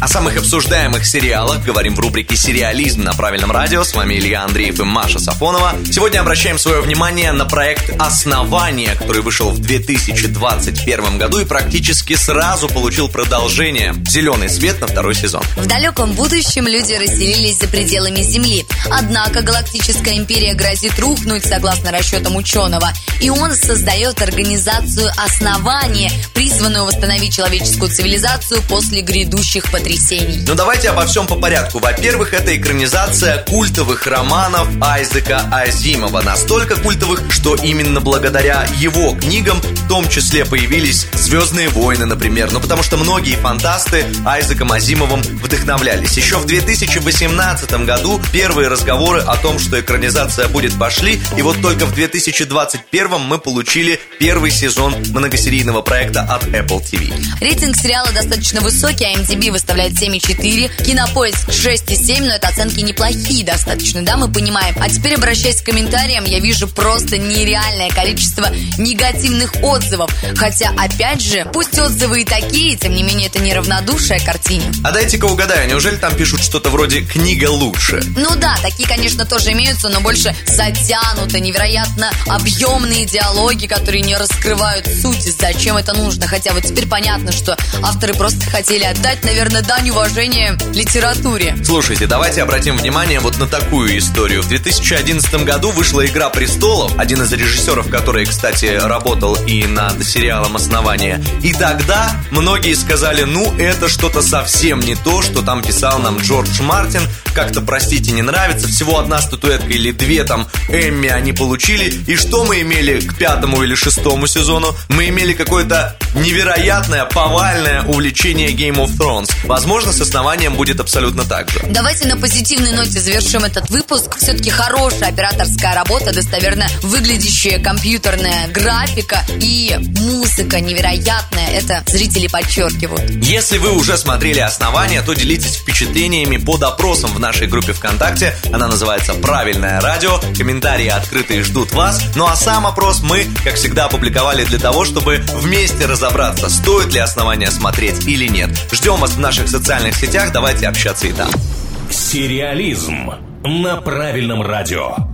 О самых обсуждаемых сериалах говорим в рубрике «Сериализм» на правильном радио. С вами Илья Андреев и Маша Сафонова. Сегодня обращаем свое внимание на проект «Основание», который вышел в 2021 году и практически сразу получил продолжение «Зеленый свет» на второй сезон. В далеком будущем люди расселились за пределами Земли. Однако галактическая империя грозит рухнуть, согласно расчетам ученого. И он создает организацию «Основание», призванную восстановить человеческую цивилизацию после грядущих потрясений потрясений. Ну давайте обо всем по порядку. Во-первых, это экранизация культовых романов Айзека Азимова. Настолько культовых, что именно благодаря его книгам в том числе появились «Звездные войны», например. Ну потому что многие фантасты Айзеком Азимовым вдохновлялись. Еще в 2018 году первые разговоры о том, что экранизация будет, пошли. И вот только в 2021 мы получили первый сезон многосерийного проекта от Apple TV. Рейтинг сериала достаточно высокий, а MDB выставляет составляет 7,4, Кинопоиск 6,7, но это оценки неплохие достаточно, да, мы понимаем. А теперь, обращаясь к комментариям, я вижу просто нереальное количество негативных отзывов. Хотя, опять же, пусть отзывы и такие, тем не менее, это не равнодушие картине. А дайте-ка угадаю, неужели там пишут что-то вроде «книга лучше»? Ну да, такие, конечно, тоже имеются, но больше затянуто, невероятно объемные диалоги, которые не раскрывают суть, зачем это нужно. Хотя вот теперь понятно, что авторы просто хотели отдать, наверное, дань уважения литературе. Слушайте, давайте обратим внимание вот на такую историю. В 2011 году вышла «Игра престолов», один из режиссеров, который, кстати, работал и над сериалом «Основание». И тогда многие сказали, ну, это что-то совсем не то, что там писал нам Джордж Мартин. Как-то, простите, не нравится. Всего одна статуэтка или две там Эмми они получили. И что мы имели к пятому или шестому сезону? Мы имели какое-то невероятное, повальное увлечение Game of Thrones. Возможно, с основанием будет абсолютно так же. Давайте на позитивной ноте завершим этот выпуск. Все-таки хорошая операторская работа, достоверно выглядящая компьютерная графика и музыка невероятная. Это зрители подчеркивают. Если вы уже смотрели «Основание», то делитесь впечатлениями под опросом в нашей группе ВКонтакте. Она называется «Правильное радио». Комментарии открытые ждут вас. Ну а сам опрос мы, как всегда, опубликовали для того, чтобы вместе разобраться, стоит ли «Основание» смотреть или нет. Ждем вас в наших социальных сетях, давайте общаться и там. Сериализм на правильном радио.